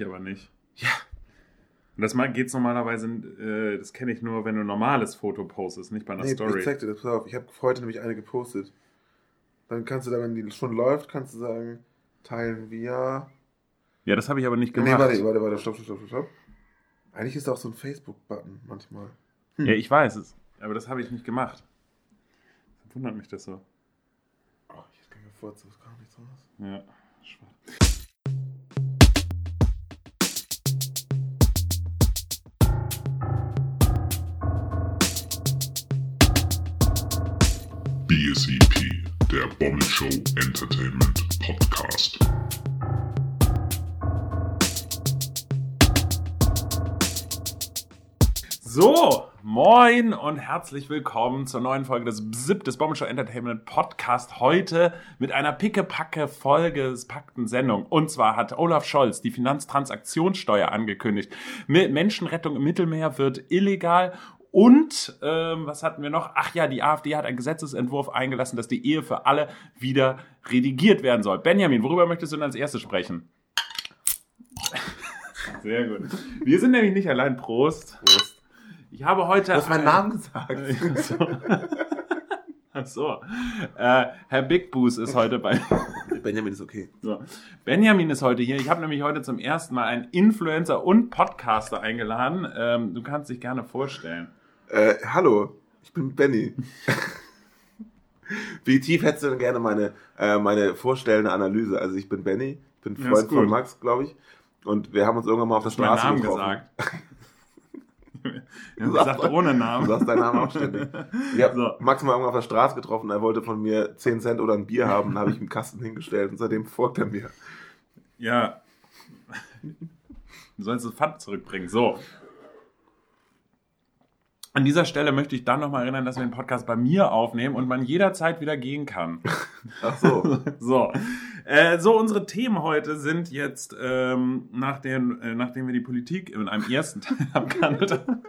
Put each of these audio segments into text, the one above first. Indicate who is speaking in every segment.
Speaker 1: ich aber nicht. Ja. Und das geht normalerweise, äh, das kenne ich nur, wenn du ein normales Foto postest, nicht bei einer
Speaker 2: nee,
Speaker 1: Story.
Speaker 2: Ich zeig dir das, pass auf. Ich habe heute nämlich eine gepostet. Dann kannst du da, wenn die schon läuft, kannst du sagen, teilen wir.
Speaker 1: Ja, das habe ich aber nicht gemacht. Nee,
Speaker 2: warte, warte, warte, stopp, stopp, stopp, stopp. Eigentlich ist da auch so ein Facebook-Button manchmal.
Speaker 1: Hm. Ja, ich weiß es. Aber das habe ich nicht gemacht. Wundert mich das so.
Speaker 2: Oh, ich mir vor, das gar nichts raus.
Speaker 1: Ja, schwach.
Speaker 3: BSEP, der Bommel Show Entertainment Podcast.
Speaker 1: So, moin und herzlich willkommen zur neuen Folge des BSIP des Bombenshow Entertainment Podcast. Heute mit einer pickepacke Folge des packten Sendung. Und zwar hat Olaf Scholz die Finanztransaktionssteuer angekündigt. Menschenrettung im Mittelmeer wird illegal und ähm, was hatten wir noch? Ach ja, die AfD hat einen Gesetzesentwurf eingelassen, dass die Ehe für alle wieder redigiert werden soll. Benjamin, worüber möchtest du denn als erstes sprechen? Sehr gut. Wir sind nämlich nicht allein. Prost. Prost. Ich habe heute.
Speaker 2: Du hast meinen Namen gesagt.
Speaker 1: so. Ach so. Äh, Herr Big Boos ist heute bei.
Speaker 2: Benjamin ist okay.
Speaker 1: So. Benjamin ist heute hier. Ich habe nämlich heute zum ersten Mal einen Influencer und Podcaster eingeladen. Ähm, du kannst dich gerne vorstellen.
Speaker 2: Äh, hallo, ich bin Benny. Wie tief hättest du denn gerne meine, äh, meine vorstellende Analyse? Also ich bin Benny, ich bin Freund ja, von Max, glaube ich. Und wir haben uns irgendwann mal auf der Straße
Speaker 1: Namen getroffen. gesagt. Ja, du sagst ohne Namen.
Speaker 2: Du sagst deinen Namen auch ständig. Ich habe so. Max mal irgendwann auf der Straße getroffen, er wollte von mir 10 Cent oder ein Bier haben, habe ich ihm Kasten hingestellt und seitdem folgt er mir.
Speaker 1: Ja. Du sollst das Pfand zurückbringen. So. An dieser Stelle möchte ich dann nochmal erinnern, dass wir den Podcast bei mir aufnehmen und man jederzeit wieder gehen kann.
Speaker 2: Ach so.
Speaker 1: so. Äh, so, unsere Themen heute sind jetzt, ähm, nach den, äh, nachdem wir die Politik in einem ersten Teil abgehandelt haben.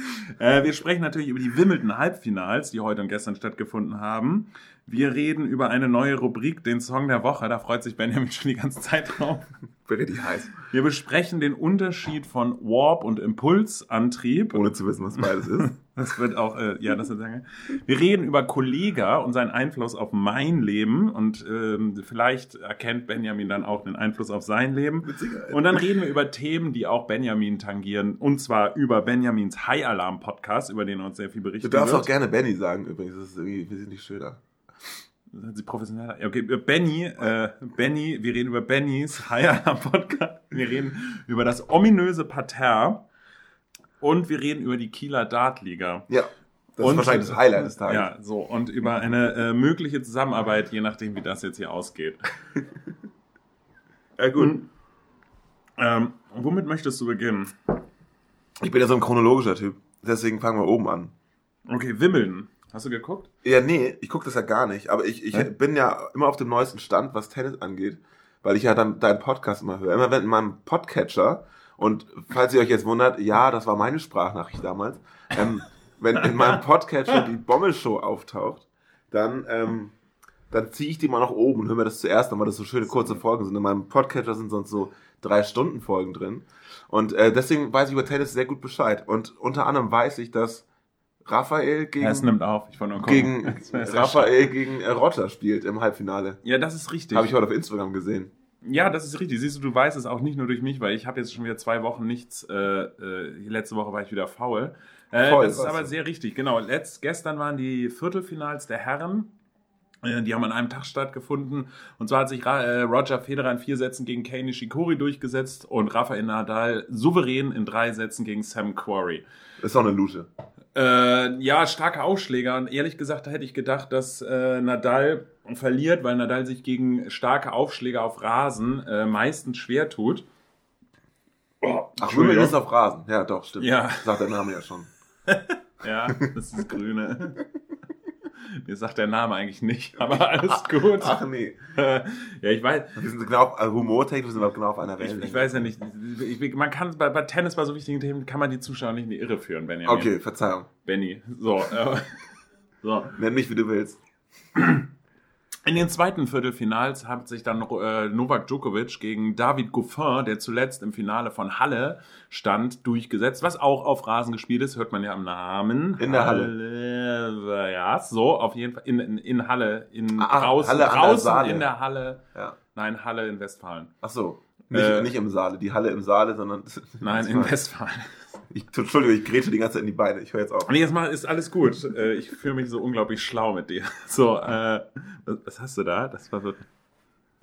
Speaker 1: Äh, wir sprechen natürlich über die Wimbledon Halbfinals, die heute und gestern stattgefunden haben. Wir reden über eine neue Rubrik, den Song der Woche. Da freut sich Benjamin schon die ganze Zeit drauf.
Speaker 2: Richtig heiß.
Speaker 1: Wir besprechen den Unterschied von Warp und Impulsantrieb.
Speaker 2: Ohne zu wissen, was beides ist.
Speaker 1: Das wird auch, äh, ja, das wird sagen. Wir reden über Kollega und seinen Einfluss auf mein Leben und ähm, vielleicht erkennt Benjamin dann auch den Einfluss auf sein Leben. Und dann reden wir über Themen, die auch Benjamin tangieren und zwar über Benjamins High Alarm Podcast, über den er uns sehr viel berichtet.
Speaker 2: Du darfst wird. auch gerne Benny sagen übrigens, das ist irgendwie wesentlich schöner.
Speaker 1: Sie professioneller. Okay, Benny, äh, Benny, wir reden über Bennys High Alarm Podcast. Wir reden über das ominöse Parterre und wir reden über die Kieler Dartliga.
Speaker 2: Ja. Das und, ist wahrscheinlich das Highlight des Tages.
Speaker 1: Ja, so. Und über eine äh, mögliche Zusammenarbeit, je nachdem, wie das jetzt hier ausgeht.
Speaker 2: ja, gut. Und,
Speaker 1: ähm, womit möchtest du beginnen?
Speaker 2: Ich bin ja so ein chronologischer Typ. Deswegen fangen wir oben an.
Speaker 1: Okay, Wimmeln. Hast du geguckt?
Speaker 2: Ja, nee, ich gucke das ja gar nicht. Aber ich, ich bin ja immer auf dem neuesten Stand, was Tennis angeht. Weil ich ja dann deinen Podcast immer höre. Immer wenn in meinem Podcatcher und falls ihr euch jetzt wundert, ja, das war meine Sprachnachricht damals. Ähm, wenn in meinem Podcatcher die Bommelshow auftaucht, dann, ähm, dann ziehe ich die mal nach oben und höre mir das zuerst an, weil das so schöne kurze Folgen sind. In meinem Podcatcher sind sonst so drei Stunden Folgen drin. Und äh, deswegen weiß ich über Tennis sehr gut Bescheid. Und unter anderem weiß ich, dass Raphael gegen,
Speaker 1: es nimmt auf. Ich nur
Speaker 2: gegen Raphael gegen Rotter spielt im Halbfinale.
Speaker 1: Ja, das ist richtig.
Speaker 2: Habe ich heute auf Instagram gesehen.
Speaker 1: Ja, das ist richtig. Siehst du, du weißt es auch nicht nur durch mich, weil ich habe jetzt schon wieder zwei Wochen nichts. Äh, äh, letzte Woche war ich wieder faul. Äh, Voll, das ist aber sehr richtig. Genau. Letzt, gestern waren die Viertelfinals der Herren. Äh, die haben an einem Tag stattgefunden. Und zwar hat sich äh, Roger Federer in vier Sätzen gegen Kei Nishikori durchgesetzt und Rafael Nadal souverän in drei Sätzen gegen Sam Quarry.
Speaker 2: Das ist auch eine Lusche.
Speaker 1: Äh, ja, starke Ausschläger. Und ehrlich gesagt, da hätte ich gedacht, dass äh, Nadal verliert, weil Nadal sich gegen starke Aufschläge auf Rasen äh, meistens schwer tut.
Speaker 2: Oh, Ach, Wimbledon ist auf Rasen. Ja, doch, stimmt.
Speaker 1: Ja.
Speaker 2: Sagt der Name ja schon.
Speaker 1: ja, das ist Grüne. Mir sagt der Name eigentlich nicht, aber alles gut.
Speaker 2: Ach nee.
Speaker 1: ja, ich weiß.
Speaker 2: Wir sind genau, also humortechnisch sind wir genau auf einer
Speaker 1: Wellenlänge. Ich, ich weiß ja nicht. Ich, man kann bei, bei, Tennis bei so wichtigen Themen kann man die Zuschauer nicht in die Irre führen, Benny.
Speaker 2: Okay, Verzeihung.
Speaker 1: Benny. So. Äh,
Speaker 2: so. Nenn mich, wie du willst.
Speaker 1: In den zweiten Viertelfinals hat sich dann äh, Novak Djokovic gegen David Goffin, der zuletzt im Finale von Halle stand, durchgesetzt, was auch auf Rasen gespielt ist, hört man ja am Namen.
Speaker 2: In der
Speaker 1: Halle. Ja, so, auf jeden Fall. In, in, in Halle, in
Speaker 2: Ah,
Speaker 1: draußen,
Speaker 2: Halle
Speaker 1: draußen in der Halle.
Speaker 2: Ja.
Speaker 1: Nein, Halle in Westfalen.
Speaker 2: Ach so. Nicht,
Speaker 1: Äh,
Speaker 2: nicht im Saale, die Halle im Saale, sondern.
Speaker 1: Nein, in Westfalen.
Speaker 2: Ich, Entschuldigung, ich grätsche die ganze Zeit in die Beine. Ich höre jetzt auf.
Speaker 1: Nee, jetzt mal ist alles gut. Äh, Ich fühle mich so unglaublich schlau mit dir. So, äh, was- hast du da? Das war so.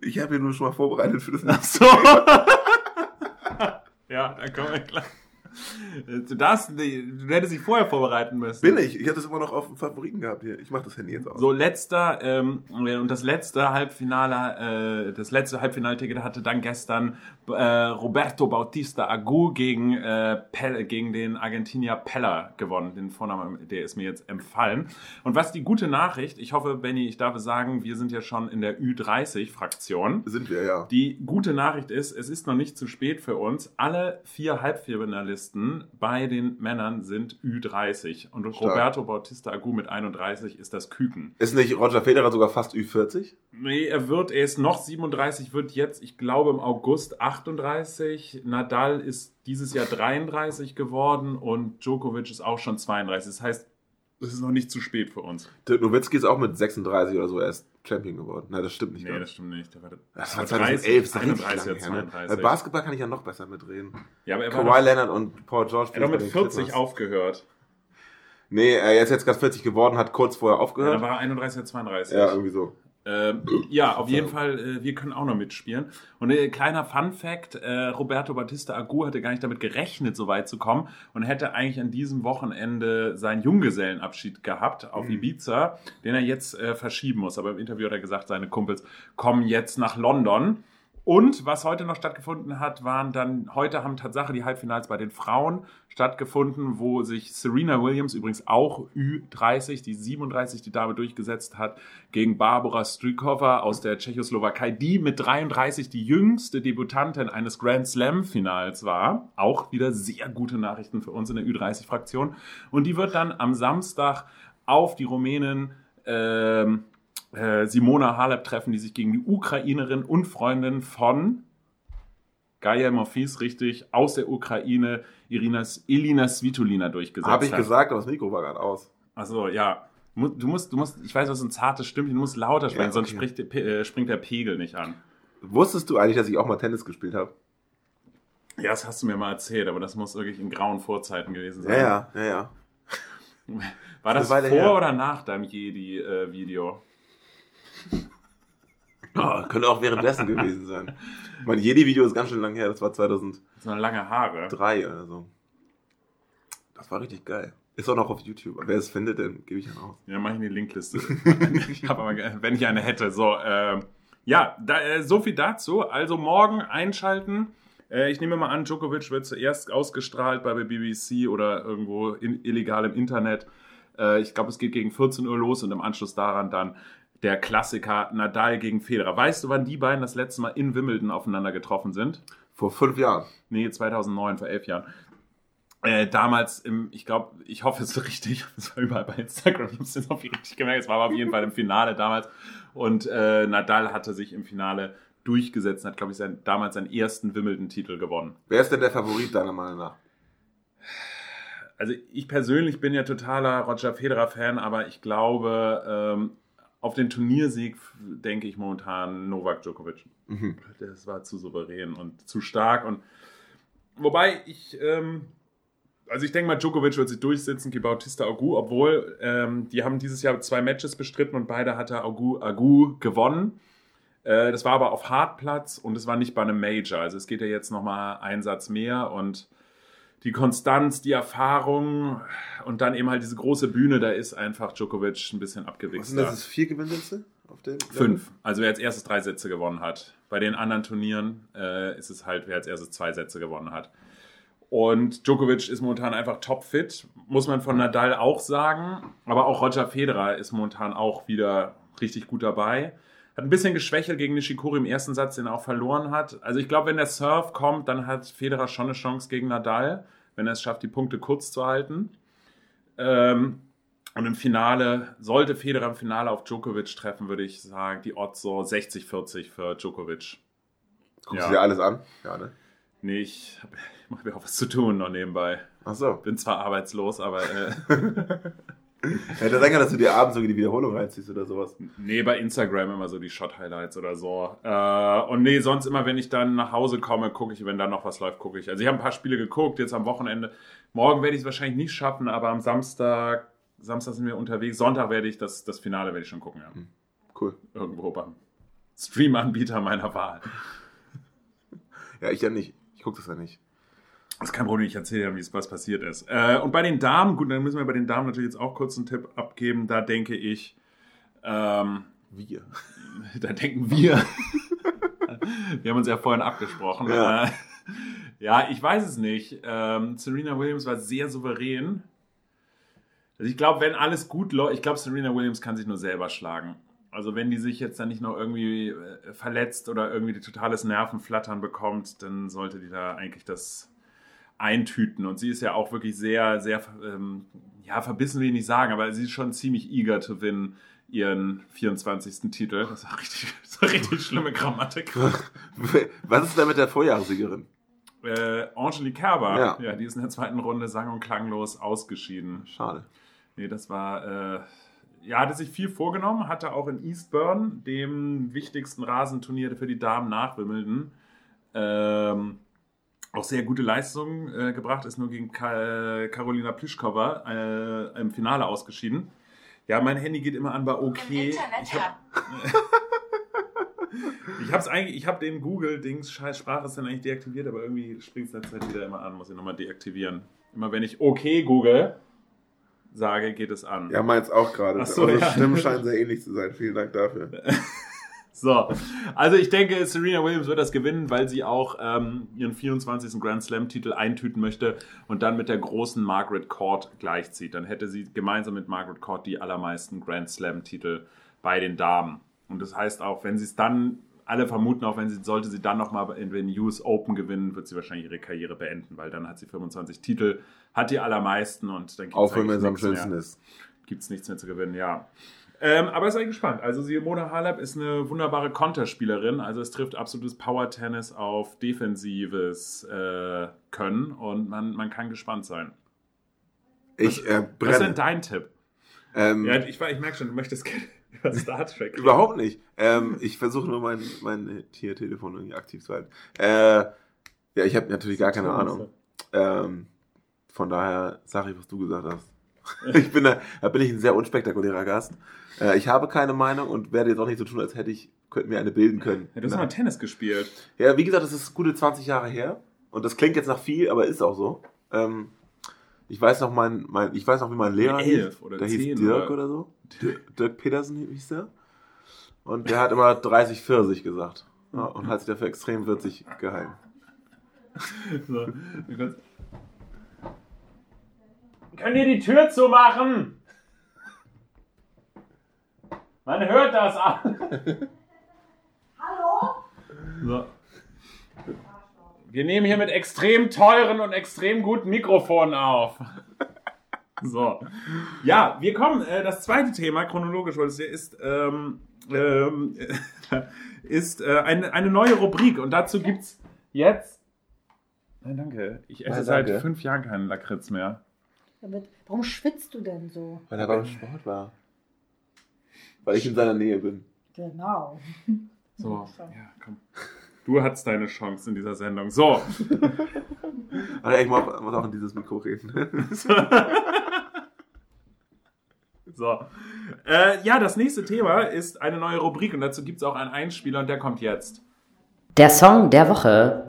Speaker 2: Ich habe hier nur schon mal vorbereitet für das
Speaker 1: Ach so. ja, dann kommen wir klar. Du darfst, du hättest dich vorher vorbereiten müssen.
Speaker 2: Bin ich. Ich habe das immer noch auf dem Favoriten gehabt hier. Ich mache das Handy jetzt aus.
Speaker 1: So, letzter, ähm, und das letzte Halbfinale, äh, das letzte Halbfinalticket hatte dann gestern äh, Roberto Bautista Agu gegen, äh, Pel, gegen den Argentinier Peller gewonnen. Den Vornamen, der ist mir jetzt empfallen. Und was die gute Nachricht, ich hoffe, Benny, ich darf es sagen, wir sind ja schon in der Ü30-Fraktion.
Speaker 2: Sind wir, ja.
Speaker 1: Die gute Nachricht ist, es ist noch nicht zu spät für uns. Alle vier Halbfinalisten bei den Männern sind Ü30. Und Roberto Bautista Agu mit 31 ist das Küken.
Speaker 2: Ist nicht Roger Federer sogar fast Ü40?
Speaker 1: Nee, er wird, er ist noch 37, wird jetzt, ich glaube, im August 38. Nadal ist dieses Jahr 33 geworden und Djokovic ist auch schon 32. Das heißt, es ist noch nicht zu spät für uns.
Speaker 2: Dirk Nowitzki ist auch mit 36 oder so erst Champion geworden. Nein, das stimmt nicht.
Speaker 1: Nee,
Speaker 2: ne?
Speaker 1: das stimmt nicht. War,
Speaker 2: das
Speaker 1: war
Speaker 2: war 2011, ist doch richtig
Speaker 1: 31
Speaker 2: lange
Speaker 1: oder
Speaker 2: her, ne?
Speaker 1: 32.
Speaker 2: Bei Basketball kann ich ja noch besser mitreden.
Speaker 1: Ja, aber er war
Speaker 2: Kawhi
Speaker 1: doch,
Speaker 2: Leonard und Paul George.
Speaker 1: er hat mit
Speaker 2: bei den
Speaker 1: 40
Speaker 2: Clippers.
Speaker 1: aufgehört.
Speaker 2: Nee, er ist jetzt gerade 40 geworden, hat kurz vorher
Speaker 1: Ja,
Speaker 2: aufgehört.
Speaker 1: dann war er 31 oder 32.
Speaker 2: Ja, irgendwie so.
Speaker 1: Ähm, ja, auf jeden Fall, äh, wir können auch noch mitspielen. Und äh, kleiner Fun Fact, äh, Roberto Bautista Agu hatte gar nicht damit gerechnet, so weit zu kommen und hätte eigentlich an diesem Wochenende seinen Junggesellenabschied gehabt auf Ibiza, den er jetzt äh, verschieben muss. Aber im Interview hat er gesagt, seine Kumpels kommen jetzt nach London. Und was heute noch stattgefunden hat, waren dann, heute haben Tatsache die Halbfinals bei den Frauen stattgefunden, wo sich Serena Williams, übrigens auch Ü30, die 37, die Dame durchgesetzt hat, gegen Barbara Strykova aus der Tschechoslowakei, die mit 33 die jüngste Debutantin eines Grand Slam Finals war. Auch wieder sehr gute Nachrichten für uns in der Ü30-Fraktion. Und die wird dann am Samstag auf die Rumänen ähm, äh, Simona Halep treffen, die sich gegen die Ukrainerin und Freundin von Gaia Morfis, richtig, aus der Ukraine, Irina, Elina Svitolina durchgesetzt
Speaker 2: Habe ich
Speaker 1: hat.
Speaker 2: gesagt, aber das Mikro war gerade aus.
Speaker 1: Achso, ja. Du musst, du musst, ich weiß, das ist ein zartes Stimmchen, du musst lauter sprechen,
Speaker 2: Ja,
Speaker 1: sonst
Speaker 2: okay.
Speaker 1: spricht der, Pe- äh, springt der Pegel nicht an.
Speaker 2: Wusstest du eigentlich, dass ich auch mal Tennis gespielt habe?
Speaker 1: Ja, das hast du mir mal erzählt, aber das muss wirklich in grauen Vorzeiten gewesen sein.
Speaker 2: Ja, ja, ja, ja.
Speaker 1: War das
Speaker 2: Eine
Speaker 1: vor
Speaker 2: her.
Speaker 1: oder nach deinem Jedi-Video?
Speaker 2: Oh, könnte auch währenddessen gewesen sein. Mein Jedi-Video ist ganz schön lang her, das war 2003
Speaker 1: das sind lange Haare.
Speaker 2: oder so. Das war richtig geil. Ist auch noch auf YouTube. Wer es findet, dann gebe ich dann aus.
Speaker 1: Ja, mache ich in die Linkliste. ich habe aber, wenn ich eine hätte. So, ähm, ja, da, äh, so viel dazu. Also morgen einschalten. Äh, ich nehme mal an, Djokovic wird zuerst ausgestrahlt bei der BBC oder irgendwo in, illegal im Internet. Äh, ich glaube, es geht gegen 14 Uhr los und im Anschluss daran dann der Klassiker Nadal gegen Federer. Weißt du, wann die beiden das letzte Mal in Wimbledon aufeinander getroffen sind?
Speaker 2: Vor fünf Jahren.
Speaker 1: Nee, 2009, vor elf Jahren. Äh, damals im, ich glaube, ich hoffe es ist richtig, es war überall bei Instagram, ich habe es jetzt noch nicht richtig gemerkt, es war aber auf jeden Fall im Finale damals und äh, Nadal hatte sich im Finale durchgesetzt und hat, glaube ich, sein, damals seinen ersten Wimbledon-Titel gewonnen.
Speaker 2: Wer ist denn der Favorit deiner Meinung nach?
Speaker 1: Also ich persönlich bin ja totaler Roger Federer-Fan, aber ich glaube, ähm, auf den Turniersieg denke ich momentan Novak Djokovic.
Speaker 2: Mhm.
Speaker 1: Das war zu souverän und zu stark. Und wobei ich, ähm, also ich denke mal, Djokovic wird sich durchsetzen, gegen Bautista Agu, obwohl ähm, die haben dieses Jahr zwei Matches bestritten und beide hatte Agu, Agu gewonnen. Äh, das war aber auf Hartplatz und es war nicht bei einem Major. Also es geht ja jetzt nochmal einen Satz mehr und die Konstanz, die Erfahrung und dann eben halt diese große Bühne, da ist einfach Djokovic ein bisschen abgewichst.
Speaker 2: sind das? Ist vier Gewinnsätze? Auf dem?
Speaker 1: Fünf. Also wer als erstes drei Sätze gewonnen hat. Bei den anderen Turnieren äh, ist es halt, wer als erstes zwei Sätze gewonnen hat. Und Djokovic ist momentan einfach topfit, muss man von Nadal auch sagen. Aber auch Roger Federer ist momentan auch wieder richtig gut dabei. Hat ein bisschen geschwächelt gegen Nishikori im ersten Satz, den er auch verloren hat. Also ich glaube, wenn der Surf kommt, dann hat Federer schon eine Chance gegen Nadal, wenn er es schafft, die Punkte kurz zu halten. Ähm, Und im Finale, sollte Federer im Finale auf Djokovic treffen, würde ich sagen, die Odds so 60-40 für Djokovic.
Speaker 2: Guckst
Speaker 1: Ja.
Speaker 2: du dir alles an? Ja, ne?
Speaker 1: Nee, ich, hab- ich mache mir auch was zu tun noch nebenbei.
Speaker 2: Ach so.
Speaker 1: Bin zwar arbeitslos, aber äh,
Speaker 2: Hätte sein können, dass du dir abends irgendwie die Wiederholung reinziehst oder sowas.
Speaker 1: nee, bei Instagram immer so die Shot-Highlights oder so. Äh, und nee, sonst immer, wenn ich dann nach Hause komme, gucke ich, wenn da noch was läuft, gucke ich. Also ich habe ein paar Spiele geguckt, jetzt am Wochenende. Morgen werde ich es wahrscheinlich nicht schaffen, aber am Samstag, Samstag sind wir unterwegs. Sonntag werde ich das, das Finale werde ich schon gucken, ja.
Speaker 2: Cool.
Speaker 1: Irgendwo beim Stream-Anbieter meiner Wahl.
Speaker 2: Ja, ich ja nicht. Ich gucke das ja nicht.
Speaker 1: Das ist kein Problem, ich erzähle ja, wie es was passiert ist. Äh, und bei den Damen, gut, dann müssen wir bei den Damen natürlich jetzt auch kurz einen Tipp abgeben. Da denke ich, ähm,
Speaker 2: Wir.
Speaker 1: da denken wir. wir haben uns ja vorhin abgesprochen.
Speaker 2: Ja.
Speaker 1: Äh, ja, ich weiß es nicht. Ähm, Serena Williams war sehr souverän. Also ich glaube, wenn alles gut läuft, ich glaube, Serena Williams kann sich nur selber schlagen. Also wenn die sich jetzt dann nicht noch irgendwie äh, verletzt oder irgendwie totales Nervenflattern bekommt, dann sollte die da eigentlich das eintüten. Und sie ist ja auch wirklich sehr, sehr, ähm, ja, verbissen will ich nicht sagen, aber sie ist schon ziemlich eager to win ihren 24. Titel. Das ist richtig, das ist eine richtig schlimme Grammatik.
Speaker 2: Was ist denn mit der Vorjahressiegerin?
Speaker 1: Äh, Angelique Kerber,
Speaker 2: Ja.
Speaker 1: ja. die ist in der zweiten Runde sang- und klanglos ausgeschieden.
Speaker 2: Schade.
Speaker 1: Nee, das war, äh, ja, hatte sich viel vorgenommen, hatte auch in Eastburn, dem wichtigsten Rasenturnier für die Damen nach Wimbledon, ähm, auch sehr gute Leistungen äh, gebracht, ist nur gegen Ka Carolina Pliskova äh, im Finale ausgeschieden. Ja, mein Handy geht immer an bei OK. Ich habe ich hab's eigentlich, ich habe den Google-Dings, scheiß Sprache ist dann eigentlich deaktiviert, aber irgendwie springt es letzte Zeit wieder immer an, muss ich nochmal deaktivieren. Immer wenn ich OK google, sage, geht es an.
Speaker 2: Ja, meins auch gerade.
Speaker 1: So,
Speaker 2: Unsere
Speaker 1: ja.
Speaker 2: Stimmen scheinen sehr ähnlich zu sein. Vielen Dank dafür.
Speaker 1: So, also ich denke, Serena Williams wird das gewinnen, weil sie auch ähm, ihren 24. Grand Slam-Titel eintüten möchte und dann mit der großen Margaret Court gleichzieht. Dann hätte sie gemeinsam mit Margaret Court die allermeisten Grand Slam-Titel bei den Damen. Und das heißt auch, wenn sie es dann, alle vermuten auch, wenn sie, sollte sie dann nochmal in den US Open gewinnen, wird sie wahrscheinlich ihre Karriere beenden, weil dann hat sie 25 Titel, hat die allermeisten und dann
Speaker 2: Auch wenn es am
Speaker 1: nichts mehr
Speaker 2: schönsten ist.
Speaker 1: gibt es nichts mehr zu gewinnen, ja. Ähm, aber seid gespannt. Also Simona Halep ist eine wunderbare Konterspielerin. Also es trifft absolutes Power-Tennis auf defensives äh, Können und man, man kann gespannt sein.
Speaker 2: Ich äh,
Speaker 1: Was ist denn
Speaker 2: brenne.
Speaker 1: dein Tipp?
Speaker 2: Ähm,
Speaker 1: Ja, ich, ich merke schon, du möchtest gerne über Star Trek.
Speaker 2: Überhaupt nicht. Ähm, ich versuche nur mein, mein hier Telefon irgendwie aktiv zu halten. Äh, ja, ich habe natürlich gar keine Ahnung. Ähm, von daher sage ich, was du gesagt hast. ich bin da, da bin ich ein sehr unspektakulärer Gast. Äh, ich habe keine Meinung und werde jetzt auch nicht so tun, als hätte ich, könnte mir eine bilden können.
Speaker 1: Ja, du hast mal Tennis gespielt.
Speaker 2: Ja, wie gesagt, das ist gute 20 Jahre her. Und das klingt jetzt nach viel, aber ist auch so. Ähm, ich weiß noch, mein, mein, ich weiß noch, wie mein Lehrer
Speaker 1: Elf
Speaker 2: hieß.
Speaker 1: oder
Speaker 2: der hieß Dirk
Speaker 1: oder-
Speaker 2: oder, so. Dirk, Dirk Petersen hieß der. Und der hat immer 30, 40 gesagt. Ja, und hat sich dafür extrem würzig gehalten.
Speaker 1: So, Könnt ihr die Tür zumachen? Man hört das an.
Speaker 4: Hallo?
Speaker 1: So. Wir nehmen hier mit extrem teuren und extrem guten Mikrofonen auf. So. Ja, wir kommen. Äh, das zweite Thema, chronologisch, weil es ja ist, ähm, ähm, ist äh, eine, eine neue Rubrik. Und dazu gibt's jetzt. Nein, danke. Ich esse seit
Speaker 2: danke.
Speaker 1: fünf Jahren keinen Lakritz mehr.
Speaker 4: Damit, warum schwitzt du denn so?
Speaker 2: Weil er beim Sport war. Weil ich in seiner Nähe bin.
Speaker 4: Genau.
Speaker 1: So, ja, komm. Du hattest deine Chance in dieser Sendung. So.
Speaker 2: Aber ich muss muss auch in dieses Mikro reden.
Speaker 1: So. Äh, ja, das nächste Thema ist eine neue Rubrik und dazu gibt es auch einen Einspieler und der kommt jetzt.
Speaker 5: Der Song der Woche.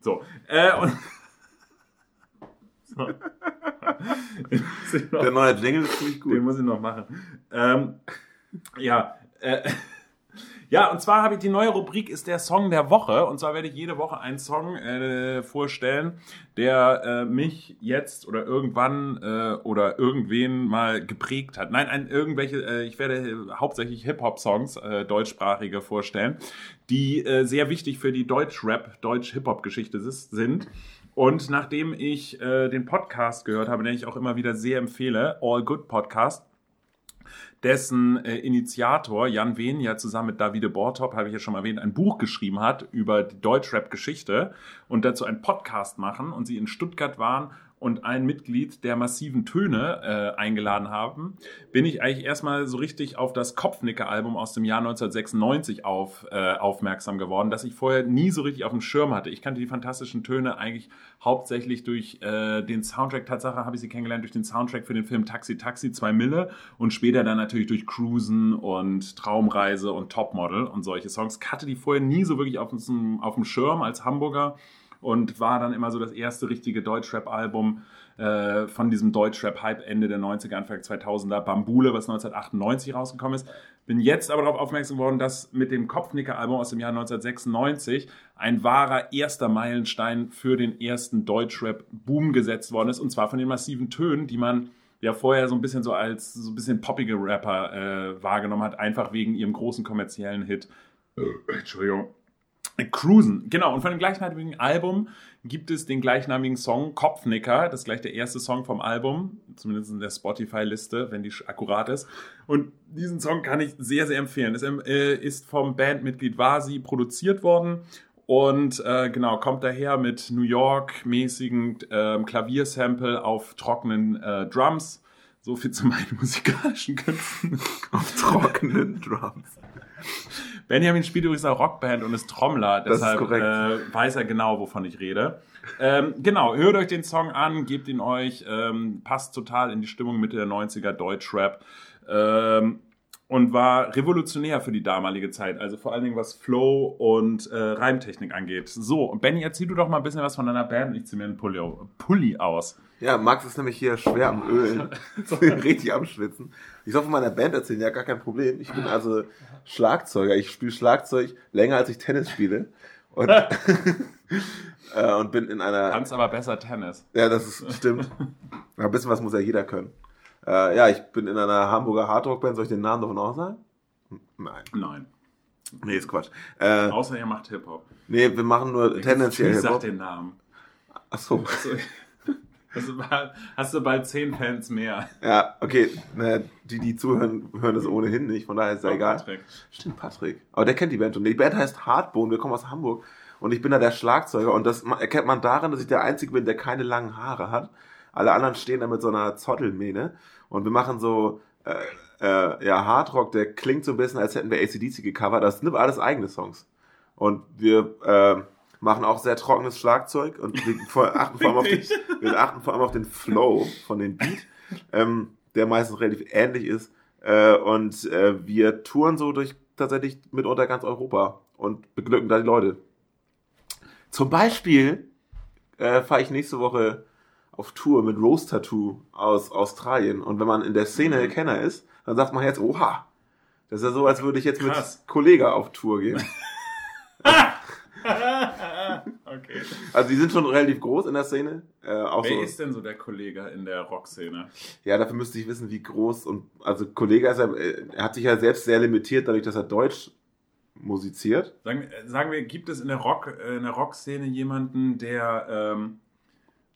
Speaker 1: So. Äh, und. so. Den muss ich noch-
Speaker 2: Der neue Jingle ist ziemlich
Speaker 1: Den
Speaker 2: gut.
Speaker 1: muss ich noch machen. Ähm, ja, äh, ja, und zwar habe ich die neue Rubrik ist der Song der Woche. Und zwar werde ich jede Woche einen Song äh, vorstellen, der äh, mich jetzt oder irgendwann äh, oder irgendwen mal geprägt hat. Nein, ein, irgendwelche, äh, ich werde äh, hauptsächlich Hip-Hop-Songs, äh, deutschsprachige vorstellen, die sehr wichtig für die Deutsch-Rap, Deutsch-Hip-Hop-Geschichte sind. Und nachdem ich äh, den Podcast gehört habe, den ich auch immer wieder sehr empfehle, All Good Podcast, dessen äh, Initiator Jan Wehn ja zusammen mit Davide Bortop, habe ich ja schon erwähnt, ein Buch geschrieben hat über die Deutschrap-Geschichte und dazu einen Podcast machen und sie in Stuttgart waren und ein Mitglied der massiven Töne äh, eingeladen haben, bin ich eigentlich erstmal so richtig auf das Kopfnicker-Album aus dem Jahr 1996 auf, äh, aufmerksam geworden, das ich vorher nie so richtig auf dem Schirm hatte. Ich kannte die fantastischen Töne eigentlich hauptsächlich durch äh, den Soundtrack. Tatsache habe ich sie kennengelernt durch den Soundtrack für den Film Taxi Taxi 2 Mille und später dann natürlich durch Cruisen und Traumreise und Topmodel und solche Songs. Ich hatte die vorher nie so wirklich auf dem, auf dem Schirm als Hamburger und war dann immer so das erste richtige Deutschrap-Album äh, von diesem Deutschrap-Hype Ende der 90er, Anfang 2000er, Bambule, was 1998 rausgekommen ist. Bin jetzt aber darauf aufmerksam geworden, dass mit dem Kopfnicker-Album aus dem Jahr 1996 ein wahrer erster Meilenstein für den ersten Deutschrap-Boom gesetzt worden ist, und zwar von den massiven Tönen, die man ja vorher so ein bisschen so als so ein bisschen poppige Rapper äh, wahrgenommen hat, einfach wegen ihrem großen kommerziellen Hit. Äh, Entschuldigung. Cruisen, genau. Und von dem gleichnamigen Album gibt es den gleichnamigen Song Kopfnicker. Das ist gleich der erste Song vom Album, zumindest in der Spotify-Liste, wenn die akkurat ist. Und diesen Song kann ich sehr, sehr empfehlen. Es äh, ist vom Bandmitglied Vasi produziert worden und äh, genau, kommt daher mit New York-mäßigen äh, Klaviersample auf trockenen äh, Drums. So viel zu meinen musikalischen Künsten.
Speaker 2: Auf trockenen Drums.
Speaker 1: Benjamin spielt übrigens auch Rockband und ist Trommler,
Speaker 2: Das ist
Speaker 1: deshalb
Speaker 2: korrekt.
Speaker 1: äh, weiß er genau, wovon ich rede. Ähm, genau, hört euch den Song an, gebt ihn euch, ähm, passt total in die Stimmung Mitte der 90er Deutschrap ähm, und war revolutionär für die damalige Zeit, also vor allen Dingen was Flow und äh, Reimtechnik angeht. So, und Benny, erzähl du doch mal ein bisschen was von deiner Band ich zieh mir einen Pulli, Pulli aus.
Speaker 2: Ja, Max ist nämlich hier schwer am Ölen. Richtig am Schwitzen. Ich soll von meiner Band erzählen, ja, gar kein Problem. Ich bin also Schlagzeuger. Ich spiele Schlagzeug länger als ich Tennis spiele. Und, äh, und bin in einer.
Speaker 1: Kannst aber besser Tennis.
Speaker 2: Ja, das ist, stimmt. Aber ein bisschen was muss ja jeder können. Äh, ja, ich bin in einer Hamburger Hardrock-Band. Soll ich den Namen davon auch sagen? Nein.
Speaker 1: Nein.
Speaker 2: Nee, ist Quatsch. Äh,
Speaker 1: Außer ihr macht Hip-Hop.
Speaker 2: nee, wir machen nur tendenziell
Speaker 1: Ich sag
Speaker 2: Hip-Hop.
Speaker 1: den Namen.
Speaker 2: Ach so.
Speaker 1: Also, hast, du bald, zehn Fans mehr.
Speaker 2: Ja, okay. Naja, die, die zuhören, hören das ohnehin nicht. Von daher ist ja
Speaker 1: Oh,
Speaker 2: egal.
Speaker 1: Patrick.
Speaker 2: Stimmt, Patrick. Aber der kennt die Band schon. Die Band heißt Hardbone, wir kommen aus Hamburg. Und ich bin da der Schlagzeuger. Und das erkennt man daran, dass ich der Einzige bin, der keine langen Haare hat. Alle anderen stehen da mit so einer Zottelmähne. Und wir machen so, äh, äh, ja, Hardrock, der klingt so ein bisschen, als hätten wir ACDC gecovert. Das sind alles eigene Songs. Und wir äh, machen auch sehr trockenes Schlagzeug. Und wir vor- achten vor allem auf den, wir achten vor allem auf den Flow von dem Beat, ähm, der meistens relativ ähnlich ist. Äh, und äh, wir touren so durch tatsächlich mitunter ganz Europa und beglücken da die Leute. Zum Beispiel äh, fahre ich nächste Woche auf Tour mit Rose Tattoo aus Australien. Und wenn man in der Szene Kenner ist, dann sagt man jetzt, oha, das ist ja so, als würde ich jetzt
Speaker 1: Krass.
Speaker 2: mit Kollege auf Tour gehen.
Speaker 1: Okay.
Speaker 2: Also die sind schon relativ groß in der Szene. Äh, auch
Speaker 1: Wer
Speaker 2: so,
Speaker 1: ist denn so der Kollege in der Rockszene?
Speaker 2: Ja, dafür müsste ich wissen, wie groß und also Kollege ist er, äh, er hat sich ja selbst sehr limitiert, dadurch, dass er Deutsch musiziert.
Speaker 1: Sagen, äh, sagen wir, gibt es in der Rock, äh, in der Rockszene jemanden, der ähm,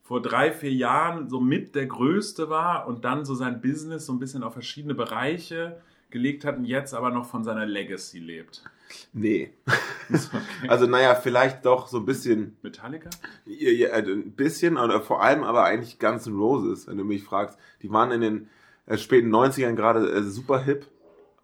Speaker 1: vor drei, vier Jahren so mit der Größte war und dann so sein Business so ein bisschen auf verschiedene Bereiche gelegt hat und jetzt aber noch von seiner Legacy lebt?
Speaker 2: Nee.
Speaker 1: Okay.
Speaker 2: Also naja, vielleicht doch so ein bisschen,
Speaker 1: Metallica?
Speaker 2: ja, ja, äh, ein bisschen, oder vor allem aber eigentlich Guns N' Roses, wenn du mich fragst. Die waren in den äh, späten 90ern gerade äh, super hip,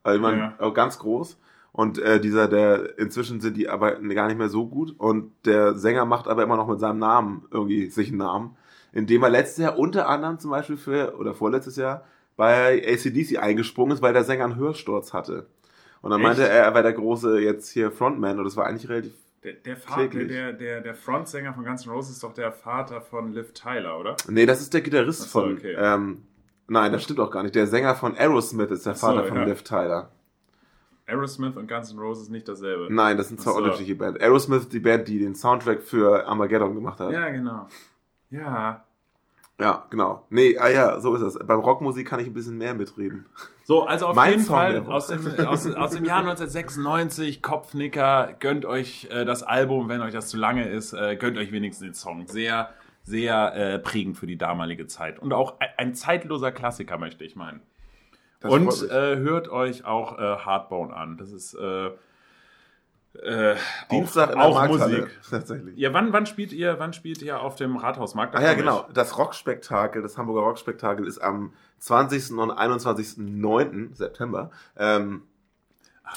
Speaker 2: also
Speaker 1: Ja.
Speaker 2: auch ganz groß. Und äh, dieser, der, inzwischen sind die aber gar nicht mehr so gut. Und der Sänger macht aber immer noch mit seinem Namen irgendwie sich einen Namen. Indem er letztes Jahr unter anderem zum Beispiel für, oder vorletztes Jahr, bei ACDC eingesprungen ist, weil der Sänger einen Hörsturz hatte. Und dann
Speaker 1: Echt?
Speaker 2: meinte er, er wäre der große jetzt hier Frontman und das war eigentlich relativ.
Speaker 1: Der, der, Vater, der, der, der Frontsänger von Guns N' Roses ist doch der Vater von Liv Tyler, oder?
Speaker 2: Nee, das ist der Gitarrist
Speaker 1: so,
Speaker 2: von.
Speaker 1: okay.
Speaker 2: Ähm, nein, das stimmt auch gar nicht. Der Sänger von Aerosmith ist der
Speaker 1: Ach so,
Speaker 2: Vater von
Speaker 1: ja.
Speaker 2: Liv Tyler.
Speaker 1: Aerosmith und Guns N' Roses nicht dasselbe.
Speaker 2: Nein, das sind zwei
Speaker 1: so.
Speaker 2: unterschiedliche Bands. Aerosmith ist die Band, die den Soundtrack für Armageddon gemacht hat.
Speaker 1: Ja, genau. Ja.
Speaker 2: Ja, genau. Nee, ah ja, so ist es. Beim Rockmusik kann ich ein bisschen mehr mitreden.
Speaker 1: So, also auf
Speaker 2: Mein
Speaker 1: jeden
Speaker 2: Song
Speaker 1: Fall aus dem, aus, aus dem Jahr 1996, Kopfnicker, gönnt euch äh, das Album, wenn euch das zu lange ist, äh, gönnt euch wenigstens den Song. Sehr, sehr äh, prägend für die damalige Zeit. Und auch ein, ein zeitloser Klassiker, möchte ich meinen.
Speaker 2: Das
Speaker 1: Und äh, hört euch auch äh, Hardbone an. Das ist äh, äh,
Speaker 2: Dienstag
Speaker 1: auch,
Speaker 2: in der
Speaker 1: auch
Speaker 2: Markthalle.
Speaker 1: Musik.
Speaker 2: Tatsächlich.
Speaker 1: Ja, wann, wann spielt ihr, wann spielt ihr auf dem Rathausmarkt? Da
Speaker 2: Ah ja,
Speaker 1: komm ich.
Speaker 2: genau. Das Rockspektakel, das Hamburger Rockspektakel ist am 20. und 21.09. September. Ähm,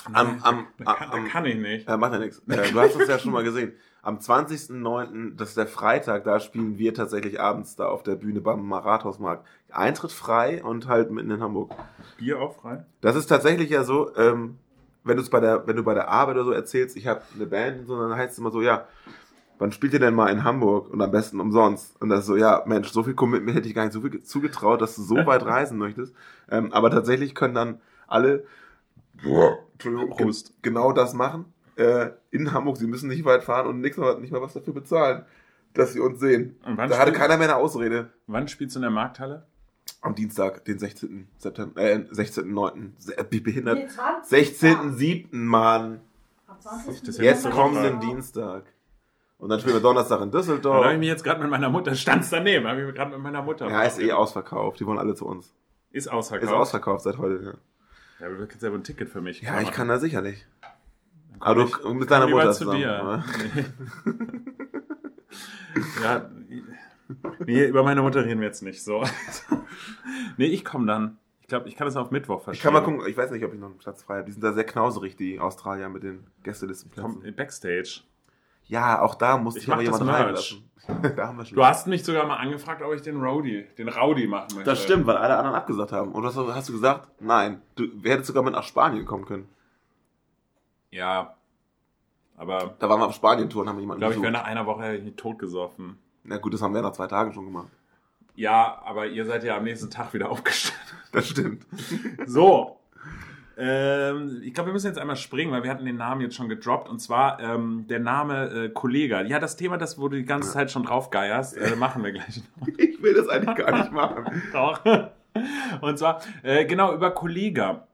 Speaker 2: Am,
Speaker 1: nein,
Speaker 2: am,
Speaker 1: da, kann,
Speaker 2: am,
Speaker 1: kann ich nicht.
Speaker 2: äh, macht ja nichts. Äh, du hast es ja schon mal gesehen. Am 20.09., das ist der Freitag, da spielen wir tatsächlich abends da auf der Bühne beim Rathausmarkt. Eintritt frei und halt mitten in Hamburg.
Speaker 1: Bier auch frei?
Speaker 2: Das ist tatsächlich ja so, ähm, wenn, bei der, wenn du bei der Arbeit oder so erzählst, ich habe eine Band, und so, dann heißt es immer so, ja, wann spielt ihr denn mal in Hamburg und am besten umsonst? Und das ist so, ja, Mensch, so viel Commitment hätte ich gar nicht so viel zugetraut, dass du so weit reisen möchtest. Ähm, aber tatsächlich können dann alle Entschuldigung, ge-
Speaker 1: Prost.
Speaker 2: genau das machen. Äh, in Hamburg, sie müssen nicht weit fahren und nichts mal, nicht mal was dafür bezahlen, dass sie uns sehen.
Speaker 1: Und wann,
Speaker 2: Da hatte keiner mehr eine Ausrede.
Speaker 1: wann spielst du in der Markthalle?
Speaker 2: Am Dienstag, den 16. September, äh, 16.9. Se- Wie behindert.
Speaker 4: Nee, 20.
Speaker 2: 16.7. Mann.
Speaker 4: Am 20.
Speaker 1: Das ist ja
Speaker 2: Jetzt kommenden. Dienstag. Und dann spielen wir Donnerstag in
Speaker 1: Da habe
Speaker 2: Düsseldorf.
Speaker 1: ich mich jetzt gerade mit meiner Mutter, stand's daneben, habe ich mich gerade mit meiner Mutter.
Speaker 2: Ja, ist eh ausverkauft. Die wollen alle zu uns.
Speaker 1: Ist ausverkauft.
Speaker 2: Ist ausverkauft seit heute.
Speaker 1: Ja, du kannst ja wohl ein Ticket für mich.
Speaker 2: Ja, ja ich kann da sicherlich.
Speaker 1: Komm
Speaker 2: Aber
Speaker 1: ich-
Speaker 2: du mit
Speaker 1: komm
Speaker 2: deiner Mutter
Speaker 1: zu
Speaker 2: zusammen.
Speaker 1: dir. ja, nee, über meine Mutter reden wir jetzt nicht so. nee, ich komme dann. Ich glaube, ich kann das auf Mittwoch
Speaker 2: Ich
Speaker 1: verschieben.
Speaker 2: kann mal gucken, ich weiß nicht, ob ich noch einen Platz frei habe. Die sind da sehr knauserig, die Australier mit den Gästelistenplätzen.
Speaker 1: Komm, Backstage.
Speaker 2: Ja, auch da musste
Speaker 1: Ich
Speaker 2: ich, aber
Speaker 1: mach das
Speaker 2: jemand
Speaker 1: Merch.
Speaker 2: reinlassen.
Speaker 1: Du hast mich sogar mal angefragt, ob ich den Rowdy, den Rowdy machen möchte.
Speaker 2: das stimmt, weil alle anderen abgesagt haben. Und was hast du gesagt? Nein. Du hättest sogar mit nach Spanien kommen können.
Speaker 1: Ja. Aber
Speaker 2: Da waren wir auf Spanien-Tour und haben jemanden
Speaker 1: ich glaube, ich wäre
Speaker 2: besucht.
Speaker 1: nach einer Woche nicht totgesoffen.
Speaker 2: Na gut, das haben wir nach zwei Tagen schon gemacht.
Speaker 1: Ja, aber ihr seid ja am nächsten Tag wieder aufgestanden.
Speaker 2: Das stimmt.
Speaker 1: So. Ähm, ich glaube, wir müssen jetzt einmal springen, weil wir hatten den Namen jetzt schon gedroppt. Und zwar ähm, der Name äh, Kollega. Ja, das Thema, das wo du die ganze Zeit schon drauf geierst, äh, machen wir gleich noch.
Speaker 2: Ich will das eigentlich gar nicht machen.
Speaker 1: Doch. Und zwar, äh, genau, über Kollega.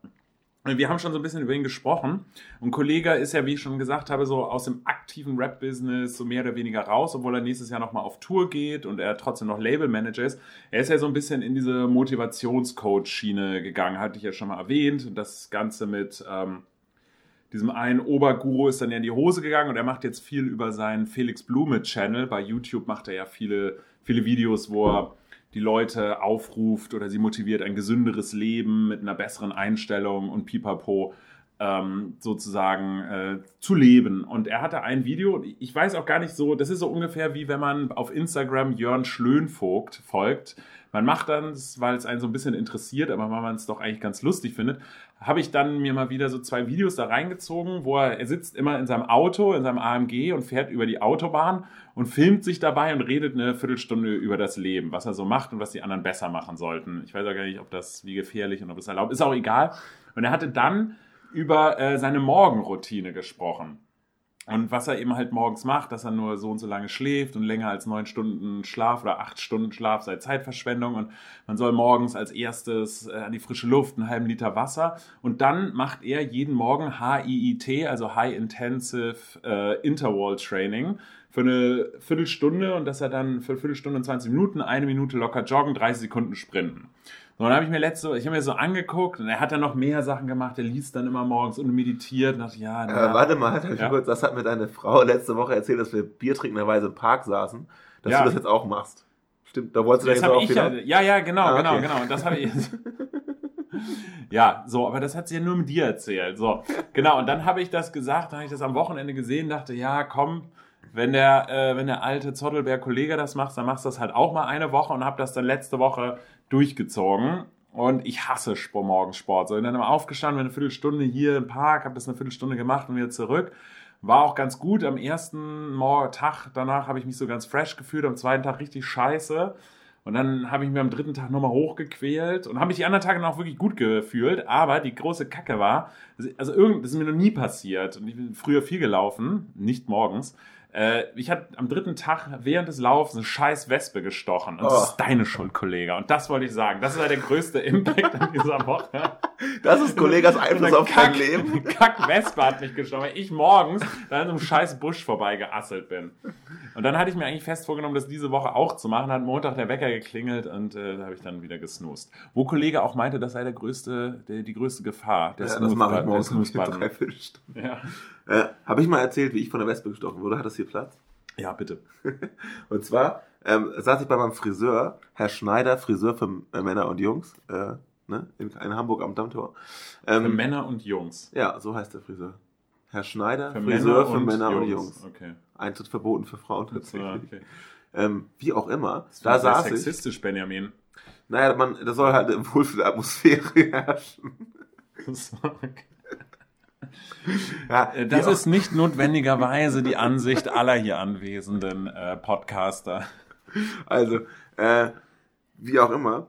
Speaker 1: Wir haben schon so ein bisschen über ihn gesprochen. Und Kollega ist ja, wie ich schon gesagt habe, so aus dem aktiven Rap-Business so mehr oder weniger raus, obwohl er nächstes Jahr nochmal auf Tour geht und er trotzdem noch Label-Manager ist. Er ist ja so ein bisschen in diese Motivationscoach-Schiene gegangen, hatte ich ja schon mal erwähnt. Und das Ganze mit ähm, diesem einen Oberguru ist dann ja in die Hose gegangen und er macht jetzt viel über seinen Felix Blume-Channel. Bei YouTube macht er ja viele, viele Videos, wo er die Leute aufruft oder sie motiviert, ein gesünderes Leben mit einer besseren Einstellung und pipapo ähm, sozusagen äh, zu leben. Und er hatte ein Video, ich weiß auch gar nicht so, das ist so ungefähr wie wenn man auf Instagram Jörn Schlönvogt folgt. Man macht dann, weil es einen so ein bisschen interessiert, aber weil man es doch eigentlich ganz lustig findet, habe ich dann mir mal wieder so zwei Videos da reingezogen, wo er, er sitzt immer in seinem Auto, in seinem AMG und fährt über die Autobahn und filmt sich dabei und redet eine Viertelstunde über das Leben, was er so macht und was die anderen besser machen sollten. Ich weiß auch gar nicht, ob das wie gefährlich und ob es erlaubt ist, auch egal. Und er hatte dann über äh, seine Morgenroutine gesprochen. Und was er eben halt morgens macht, dass er nur so und so lange schläft und länger als neun Stunden Schlaf oder acht Stunden Schlaf sei Zeitverschwendung und man soll morgens als erstes äh, an die frische Luft einen halben Liter Wasser und dann macht er jeden Morgen HIIT, also High Intensive äh, Interval Training für eine Viertelstunde und dass er dann für eine Viertelstunde und 20 Minuten, eine Minute locker joggen, 30 Sekunden sprinten. So, dann habe ich mir letzte, ich habe mir so angeguckt und er hat dann noch mehr Sachen gemacht. Er liest dann immer morgens und meditiert. Und dachte, ja, na,
Speaker 2: Äh, warte mal,
Speaker 1: Ja.
Speaker 2: kurz, das hat mir deine Frau letzte Woche erzählt, dass wir biertrinkenderweise im Park saßen, dass
Speaker 1: Ja.
Speaker 2: du das jetzt auch machst. Stimmt, da wolltest du
Speaker 1: das
Speaker 2: jetzt auch
Speaker 1: ich
Speaker 2: wieder.
Speaker 1: ja, ja, ja, genau,
Speaker 2: Ah,
Speaker 1: genau,
Speaker 2: okay.
Speaker 1: genau. Und das habe ich. ja, so, aber das hat sie ja nur mit dir erzählt. So, genau. Und dann habe ich das gesagt, dann habe ich das am Wochenende gesehen, dachte, ja, komm, wenn der, äh, wenn der alte Zottelberg-Kollege das macht, dann machst du das halt auch mal eine Woche und habe das dann letzte Woche durchgezogen. Und ich hasse Sport, Morgensport. So, und dann immer aufgestanden, bin eine Viertelstunde hier im Park, habe das eine Viertelstunde gemacht und wieder zurück. War auch ganz gut. Am ersten Tag danach habe ich mich so ganz fresh gefühlt, am zweiten Tag richtig scheiße. Und dann habe ich mir am dritten Tag nochmal hochgequält und habe mich die anderen Tage noch wirklich gut gefühlt. Aber die große Kacke war, also irgend, das ist mir noch nie passiert. Und ich bin früher viel gelaufen, nicht morgens. Äh, ich hatte am dritten Tag während des Laufs eine scheiß Wespe gestochen. Und das
Speaker 2: Oh.
Speaker 1: ist deine Schuld, Kollege. Und das wollte ich sagen. Das ist ja der größte Impact an dieser Woche.
Speaker 2: Das ist Kollegas Einfluss auf dein
Speaker 1: Kack-
Speaker 2: Leben.
Speaker 1: Kack Wespe hat mich gestochen, weil ich morgens da in so einem scheiß Busch vorbeigeasselt bin. Und dann hatte ich mir eigentlich fest vorgenommen, das diese Woche auch zu machen. Hat Montag der Wecker geklingelt und äh, da habe ich dann wieder gesnoost. Wo Kollege auch meinte, das sei der größte, der, die größte Gefahr. Der
Speaker 2: Ja, das mache ich morgens um drei.
Speaker 1: Ja.
Speaker 2: Äh, Habe ich mal erzählt, wie ich von der Wespe gestochen wurde? Hat das hier Platz?
Speaker 1: ja, bitte.
Speaker 2: Und zwar ähm, saß ich bei meinem Friseur, Herr Schneider, Friseur für äh, Männer und Jungs, äh, ne, in, in Hamburg am Dammtor.
Speaker 1: Für
Speaker 2: Ähm,
Speaker 1: Männer und Jungs.
Speaker 2: ja, so heißt der Friseur. Herr Schneider,
Speaker 1: Für
Speaker 2: Friseur für Männer und Jungs.
Speaker 1: Okay.
Speaker 2: Eintritt verboten für Frauen tatsächlich.
Speaker 1: okay.
Speaker 2: Ähm, wie auch immer,
Speaker 1: Das
Speaker 2: da saß ich.
Speaker 1: sexistisch, Benjamin.
Speaker 2: Naja, man, da soll halt eine Wohlfühlatmosphäre herrschen. Ja,
Speaker 1: Äh, Das ist nicht notwendigerweise die Ansicht aller hier anwesenden äh, Podcaster.
Speaker 2: Also, äh, wie auch immer,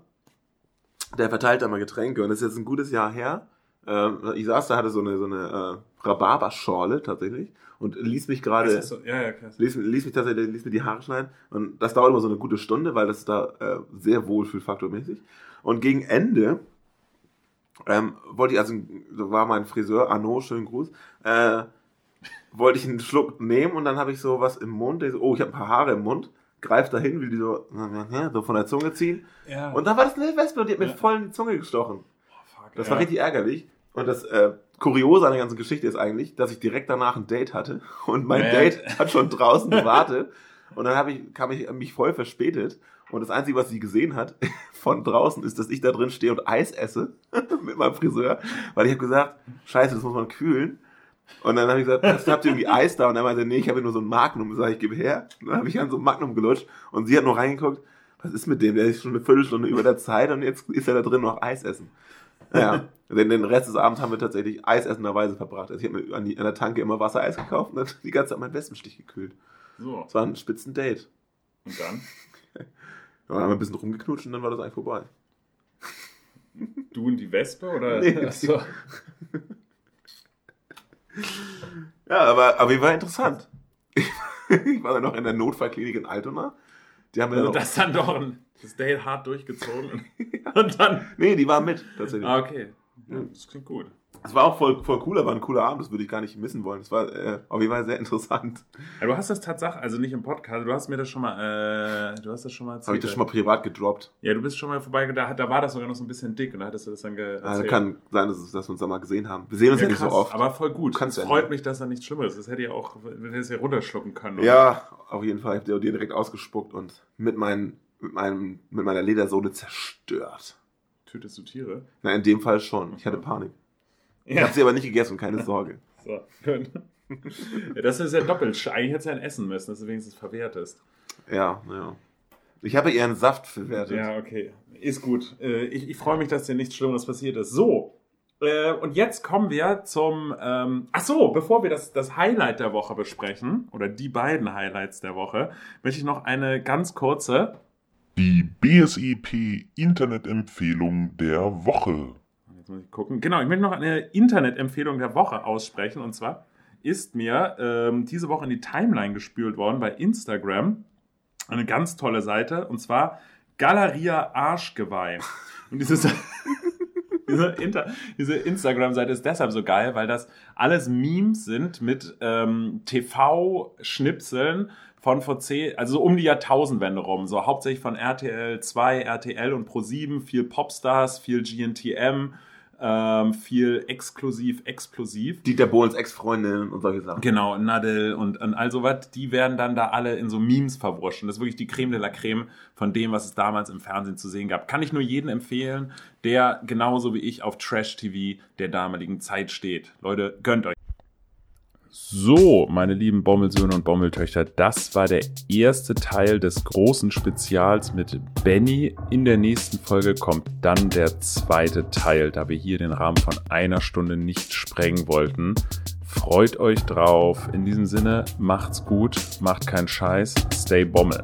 Speaker 2: der verteilt da mal Getränke und das ist jetzt ein gutes Jahr her. Ähm, ich saß da, hatte so eine, so eine äh, Rhabarberschorle tatsächlich und ließ mich gerade,
Speaker 1: so, ja, ja,
Speaker 2: ließ, ließ mich tatsächlich, ließ mir die Haare schneiden und das dauert immer so eine gute Stunde, weil das ist da äh, sehr wohlfühlfaktormäßig. Und gegen Ende ähm, wollte ich, also so war mein Friseur, Arnaud, schönen Gruß, äh, wollte ich einen Schluck nehmen und dann habe ich so was im Mund, ich so, oh, ich habe ein paar Haare im Mund, greif dahin, will die so, so von der Zunge ziehen
Speaker 1: Ja.
Speaker 2: und dann war das eine Wespe und die hat mir
Speaker 1: Ja.
Speaker 2: voll in die Zunge gestochen.
Speaker 1: Oh,
Speaker 2: Das
Speaker 1: ja.
Speaker 2: war richtig ärgerlich. Und das äh, Kuriose an der ganzen Geschichte ist eigentlich, dass ich direkt danach ein Date hatte und mein
Speaker 1: Nee.
Speaker 2: Date hat schon draußen gewartet und dann habe ich, kam ich mich voll verspätet und das Einzige, was sie gesehen hat von draußen, ist, dass ich da drin stehe und Eis esse mit meinem Friseur, weil ich habe gesagt, scheiße, das muss man kühlen. Und dann habe ich gesagt, hast- habt ihr irgendwie Eis da? Und er meinte, nee, ich habe nur so ein Magnum. Sag ich, gebe her. Und dann habe ich an so ein Magnum gelutscht und sie hat nur reingeguckt, was ist mit dem? Der ist schon eine Viertelstunde über der Zeit und jetzt ist er da drin noch Eis essen. Ja, denn den Rest des Abends haben wir tatsächlich eisessenderweise verbracht. Also ich habe mir an, die, an der Tanke immer Wassereis gekauft und dann die ganze Zeit meinen Wespenstich gekühlt.
Speaker 1: So,
Speaker 2: Es war ein spitzen Date.
Speaker 1: und dann?
Speaker 2: Ja, dann haben wir ein bisschen rumgeknutscht und dann war das eigentlich vorbei.
Speaker 1: Du und die Wespe oder?
Speaker 2: Nee,
Speaker 1: Ach so.
Speaker 2: Ja, aber, aber war interessant. Ich war dann noch in der Notfallklinik in Altona. Die haben
Speaker 1: Also
Speaker 2: dann
Speaker 1: das dann doch ein, das Date hart durchgezogen und, dann.
Speaker 2: Nee, die war mit, tatsächlich.
Speaker 1: Ah, okay. Ja, das klingt gut.
Speaker 2: Es war auch voll, voll cool, war ein cooler Abend, das würde ich gar nicht missen wollen. Es war äh, auf jeden Fall sehr interessant.
Speaker 1: Ja, du hast das tatsächlich, also nicht im Podcast, du hast mir das schon mal, äh, du hast das schon mal erzählt.
Speaker 2: Habe ich das schon mal privat gedroppt.
Speaker 1: Ja, du bist schon mal vorbeigegangen, da, da war das sogar noch so ein bisschen dick und da hattest du das dann ge
Speaker 2: Also
Speaker 1: erzählt.
Speaker 2: kann sein, dass, dass wir uns da mal gesehen haben. Wir sehen uns ja, nicht so
Speaker 1: krass,
Speaker 2: oft.
Speaker 1: aber voll gut.
Speaker 2: Kannst
Speaker 1: es freut mich, dass da nichts Schlimmes ist. Das hätte ja auch, wir hätten es ja runterschlucken können. oder?
Speaker 2: ja, auf jeden Fall. Ich habe dir direkt ausgespuckt und mit, meinen, mit, meinem, mit meiner Ledersohle zerstört.
Speaker 1: Tötest du Tiere?
Speaker 2: Na, in dem Fall schon. Ich hatte Panik. Ich habe sie aber nicht gegessen, keine Sorge.
Speaker 1: So, gut. ja, das ist ja doppelt. Eigentlich hättest du ja ein Essen müssen, dass du wenigstens verwertest.
Speaker 2: Ja, ja. Ich habe ihren Saft verwertet.
Speaker 1: Ja, okay. Ist gut. Äh, Ich, ich freue mich, dass dir nichts Schlimmeres passiert ist. So. äh, Und jetzt kommen wir zum. Ähm, ach so, bevor wir das, das Highlight der Woche besprechen, oder die beiden Highlights der Woche, möchte ich noch eine ganz kurze.
Speaker 3: Die BSEP Internetempfehlung der Woche.
Speaker 1: Jetzt muss ich gucken. Genau, ich möchte noch eine Internetempfehlung der Woche aussprechen. Und zwar ist mir ähm, diese Woche in die Timeline gespült worden bei Instagram. Eine ganz tolle Seite. Und zwar Galeria Arschgeweih. Und dieses, diese, diese Instagram-Seite ist deshalb so geil, weil das alles Memes sind mit ähm, TV-Schnipseln von vor zehn, also so um die Jahrtausendwende rum. So hauptsächlich von RTL 2, RTL und Pro7, viel Popstars, viel GNTM, ähm, viel exklusiv, explosiv.
Speaker 2: Dieter Bohlens Ex-Freundin und solche Sachen.
Speaker 1: Genau, Nadel und, und all sowas, die werden dann da alle in so Memes verwurscht. Und das ist wirklich die Creme de la Creme von dem, was es damals im Fernsehen zu sehen gab. Kann ich nur jedem empfehlen, der genauso wie ich auf Trash-TV der damaligen Zeit steht. Leute, gönnt euch. So, meine lieben Bommelsöhne und Bommeltöchter, das war der erste Teil des großen Spezials mit Benny. In der nächsten Folge kommt dann der zweite Teil, da wir hier den Rahmen von einer Stunde nicht sprengen wollten. Freut euch drauf. In diesem Sinne, macht's gut, macht keinen Scheiß, stay Bommel.